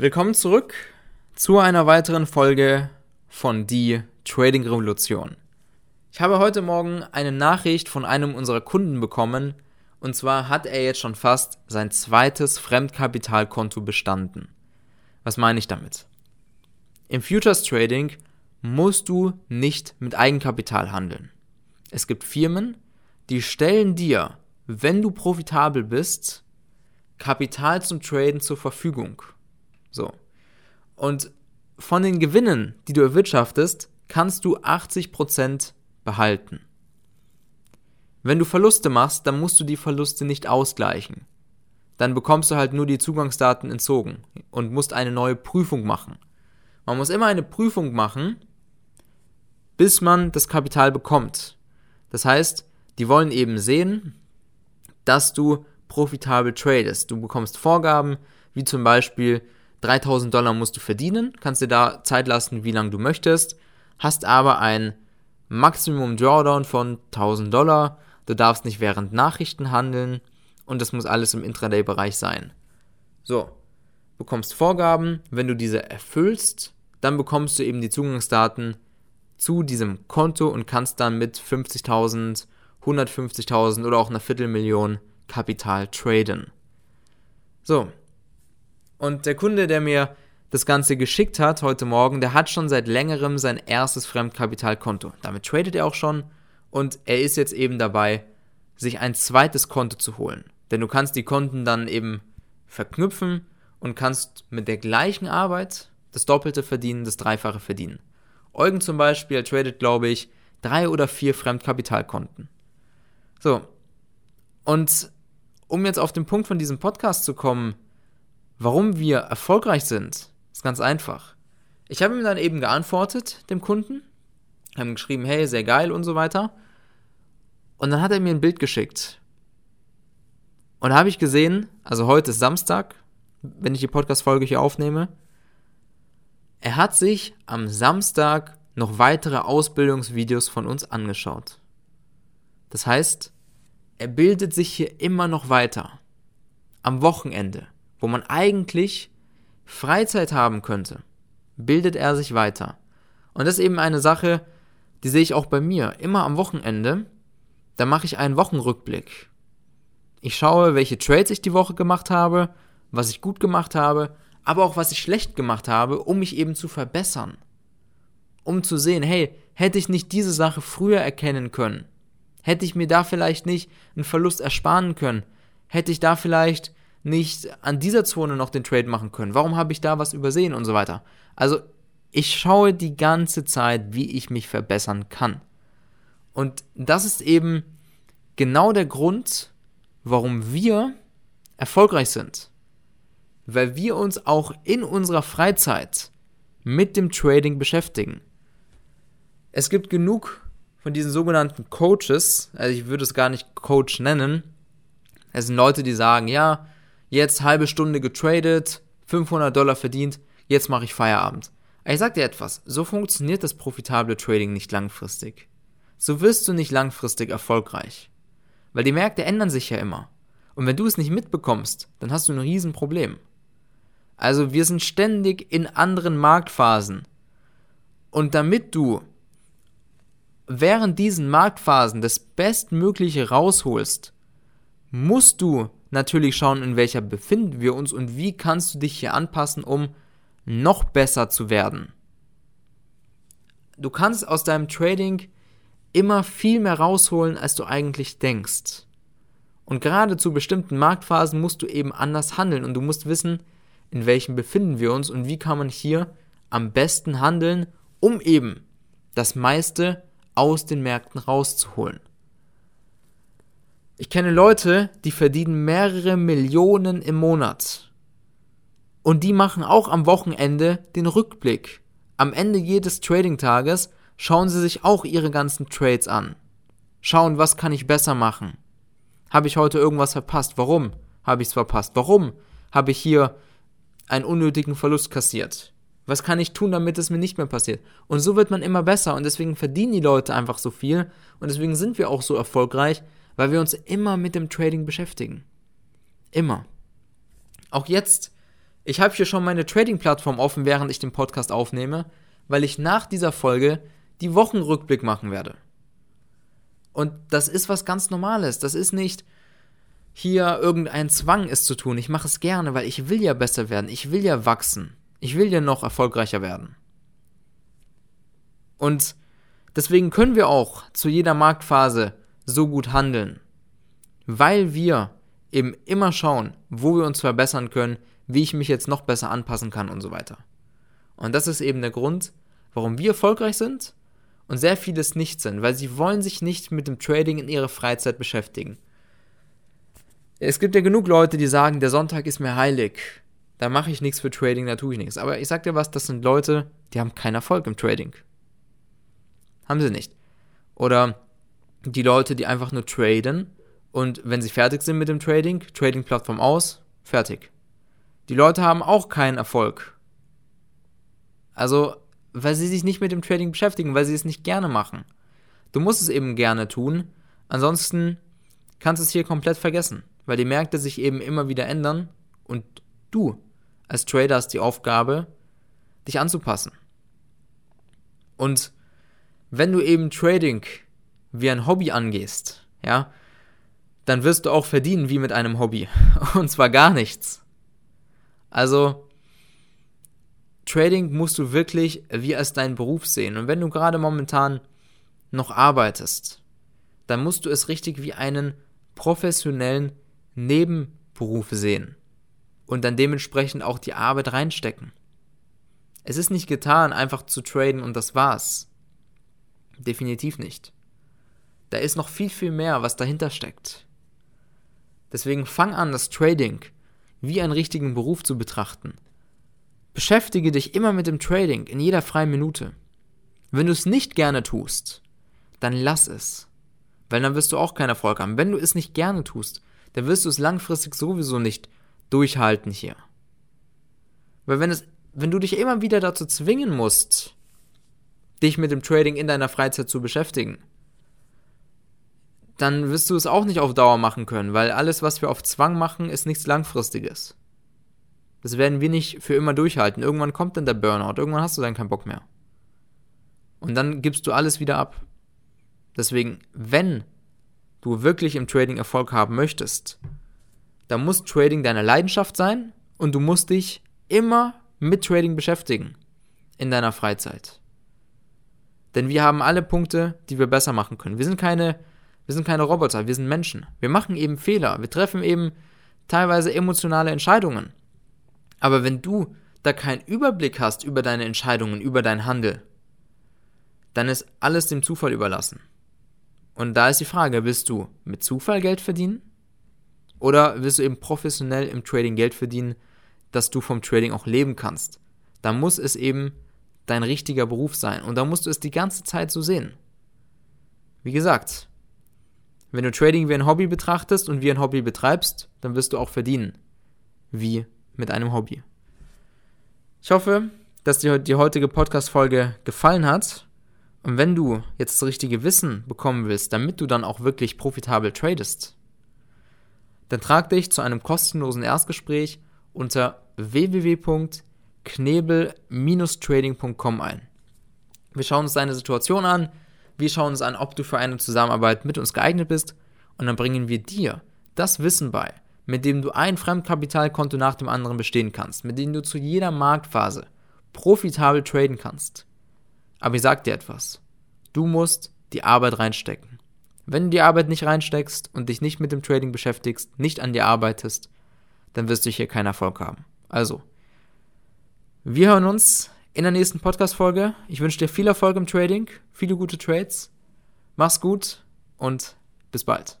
Willkommen zurück zu einer weiteren Folge von Die Trading Revolution. Ich habe heute Morgen eine Nachricht von einem unserer Kunden bekommen, und zwar hat er jetzt schon fast sein zweites Fremdkapitalkonto bestanden. Was meine ich damit? Im Futures Trading musst du nicht mit Eigenkapital handeln. Es gibt Firmen, die stellen dir, wenn du profitabel bist, Kapital zum Traden zur Verfügung. So. Und von den Gewinnen, die du erwirtschaftest, kannst du 80% behalten. Wenn du Verluste machst, dann musst du die Verluste nicht ausgleichen. Dann bekommst du halt nur die Zugangsdaten entzogen und musst eine neue Prüfung machen. Man muss immer eine Prüfung machen, bis man das Kapital bekommt. Das heißt, die wollen eben sehen, dass du profitabel tradest. Du bekommst Vorgaben, wie zum Beispiel, 3000 Dollar musst du verdienen, kannst dir da Zeit lassen, wie lange du möchtest, hast aber ein Maximum Drawdown von 1000 Dollar, du darfst nicht während Nachrichten handeln und das muss alles im Intraday-Bereich sein. So, bekommst Vorgaben, wenn du diese erfüllst, dann bekommst du eben die Zugangsdaten zu diesem Konto und kannst dann mit 50.000, 150.000 oder auch einer Viertelmillion Kapital traden. So, und der Kunde, der mir das Ganze geschickt hat heute Morgen, der hat schon seit längerem sein erstes Fremdkapitalkonto. Damit tradet er auch schon und er ist jetzt eben dabei, sich ein zweites Konto zu holen. Denn du kannst die Konten dann eben verknüpfen und kannst mit der gleichen Arbeit das Doppelte verdienen, das Dreifache verdienen. Eugen zum Beispiel, tradet, glaube ich, drei oder vier Fremdkapitalkonten. So. Und um jetzt auf den Punkt von diesem Podcast zu kommen, Warum wir erfolgreich sind, ist ganz einfach. Ich habe ihm dann eben geantwortet, dem Kunden, haben geschrieben, hey, sehr geil und so weiter. Und dann hat er mir ein Bild geschickt. Und da habe ich gesehen, also heute ist Samstag, wenn ich die Podcast-Folge hier aufnehme, er hat sich am Samstag noch weitere Ausbildungsvideos von uns angeschaut. Das heißt, er bildet sich hier immer noch weiter. Am Wochenende wo man eigentlich Freizeit haben könnte, bildet er sich weiter. Und das ist eben eine Sache, die sehe ich auch bei mir. Immer am Wochenende, da mache ich einen Wochenrückblick. Ich schaue, welche Trades ich die Woche gemacht habe, was ich gut gemacht habe, aber auch was ich schlecht gemacht habe, um mich eben zu verbessern. Um zu sehen, hey, hätte ich nicht diese Sache früher erkennen können, hätte ich mir da vielleicht nicht einen Verlust ersparen können, hätte ich da vielleicht nicht an dieser Zone noch den Trade machen können? Warum habe ich da was übersehen und so weiter? Also ich schaue die ganze Zeit, wie ich mich verbessern kann. Und das ist eben genau der Grund, warum wir erfolgreich sind. Weil wir uns auch in unserer Freizeit mit dem Trading beschäftigen. Es gibt genug von diesen sogenannten Coaches, also ich würde es gar nicht Coach nennen. Es sind Leute, die sagen, ja, jetzt halbe Stunde getradet, 500 Dollar verdient, jetzt mache ich Feierabend. Ich sag dir etwas, so funktioniert das profitable Trading nicht langfristig. So wirst du nicht langfristig erfolgreich. Weil die Märkte ändern sich ja immer. Und wenn du es nicht mitbekommst, dann hast du ein Riesenproblem. Also wir sind ständig in anderen Marktphasen. Und damit du während diesen Marktphasen das Bestmögliche rausholst, musst du natürlich schauen, in welcher befinden wir uns und wie kannst du dich hier anpassen, um noch besser zu werden. Du kannst aus deinem Trading immer viel mehr rausholen, als du eigentlich denkst. Und gerade zu bestimmten Marktphasen musst du eben anders handeln und du musst wissen, in welchem befinden wir uns und wie kann man hier am besten handeln, um eben das meiste aus den Märkten rauszuholen. Ich kenne Leute, die verdienen mehrere Millionen im Monat. Und die machen auch am Wochenende den Rückblick. Am Ende jedes Trading-Tages schauen sie sich auch ihre ganzen Trades an. Schauen, was kann ich besser machen? Habe ich heute irgendwas verpasst? Warum habe ich es verpasst? Warum habe ich hier einen unnötigen Verlust kassiert? Was kann ich tun, damit es mir nicht mehr passiert? Und so wird man immer besser und deswegen verdienen die Leute einfach so viel und deswegen sind wir auch so erfolgreich, weil wir uns immer mit dem Trading beschäftigen. Immer. Auch jetzt Ich habe hier schon meine Trading-Plattform offen, während ich den Podcast aufnehme, weil ich nach dieser Folge die Wochenrückblick machen werde. Und das ist was ganz Normales. Das ist nicht hier irgendein Zwang, es zu tun. Ich mache es gerne, weil ich will ja besser werden. Ich will ja wachsen. Ich will ja noch erfolgreicher werden. Und deswegen können wir auch zu jeder Marktphase so gut handeln, weil wir eben immer schauen, wo wir uns verbessern können, wie ich mich jetzt noch besser anpassen kann und so weiter. Und das ist eben der Grund, warum wir erfolgreich sind und sehr vieles nicht sind, weil sie wollen sich nicht mit dem Trading in ihrer Freizeit beschäftigen. Es gibt ja genug Leute, die sagen, der Sonntag ist mir heilig. Da mache ich nichts für Trading, da tue ich nichts. Aber ich sag dir was, das sind Leute, die haben keinen Erfolg im Trading. Haben sie nicht. Oder die Leute, die einfach nur traden und wenn sie fertig sind mit dem Trading, Trading-Plattform aus, fertig. Die Leute haben auch keinen Erfolg. Also, weil sie sich nicht mit dem Trading beschäftigen, weil sie es nicht gerne machen. Du musst es eben gerne tun, ansonsten kannst du es hier komplett vergessen, weil die Märkte sich eben immer wieder ändern und du als Trader hast die Aufgabe, dich anzupassen. Und wenn du eben Trading wie ein Hobby angehst, ja, dann wirst du auch verdienen wie mit einem Hobby. Und zwar gar nichts. Also, Trading musst du wirklich wie als deinen Beruf sehen. Und wenn du gerade momentan noch arbeitest, dann musst du es richtig wie einen professionellen Nebenberuf sehen. Und dann dementsprechend auch die Arbeit reinstecken. Es ist nicht getan, einfach zu traden und das war's. Definitiv nicht. Da ist noch viel, viel mehr, was dahinter steckt. Deswegen fang an, das Trading wie einen richtigen Beruf zu betrachten. Beschäftige dich immer mit dem Trading in jeder freien Minute. Wenn du es nicht gerne tust, dann lass es. Weil dann wirst du auch keinen Erfolg haben. Wenn du es nicht gerne tust, dann wirst du es langfristig sowieso nicht durchhalten hier. Weil wenn es, wenn du dich immer wieder dazu zwingen musst, dich mit dem Trading in deiner Freizeit zu beschäftigen, dann wirst du es auch nicht auf Dauer machen können, weil alles, was wir auf Zwang machen, ist nichts Langfristiges. Das werden wir nicht für immer durchhalten. Irgendwann kommt dann der Burnout, irgendwann hast du dann keinen Bock mehr. Und dann gibst du alles wieder ab. Deswegen, wenn du wirklich im Trading Erfolg haben möchtest, dann muss Trading deine Leidenschaft sein und du musst dich immer mit Trading beschäftigen in deiner Freizeit. Denn wir haben alle Punkte, die wir besser machen können. Wir sind keine wir sind keine Roboter, wir sind Menschen. Wir machen eben Fehler, wir treffen eben teilweise emotionale Entscheidungen. Aber wenn du da keinen Überblick hast über deine Entscheidungen, über dein Handel, dann ist alles dem Zufall überlassen. Und da ist die Frage, willst du mit Zufall Geld verdienen? Oder willst du eben professionell im Trading Geld verdienen, dass du vom Trading auch leben kannst? Da muss es eben dein richtiger Beruf sein. Und da musst du es die ganze Zeit so sehen. Wie gesagt, wenn du Trading wie ein Hobby betrachtest und wie ein Hobby betreibst, dann wirst du auch verdienen. Wie mit einem Hobby. Ich hoffe, dass dir die heutige Podcast-Folge gefallen hat. Und wenn du jetzt das richtige Wissen bekommen willst, damit du dann auch wirklich profitabel tradest, dann trag dich zu einem kostenlosen Erstgespräch unter www.knebel-trading.com ein. Wir schauen uns deine Situation an, wir schauen uns an, ob du für eine Zusammenarbeit mit uns geeignet bist und dann bringen wir dir das Wissen bei, mit dem du ein Fremdkapitalkonto nach dem anderen bestehen kannst, mit dem du zu jeder Marktphase profitabel traden kannst. Aber ich sag dir etwas. Du musst die Arbeit reinstecken. Wenn du die Arbeit nicht reinsteckst und dich nicht mit dem Trading beschäftigst, nicht an dir arbeitest, dann wirst du hier keinen Erfolg haben. Also, wir hören uns in der nächsten Podcast-Folge. Ich wünsche dir viel Erfolg im Trading, viele gute Trades. Mach's gut und bis bald.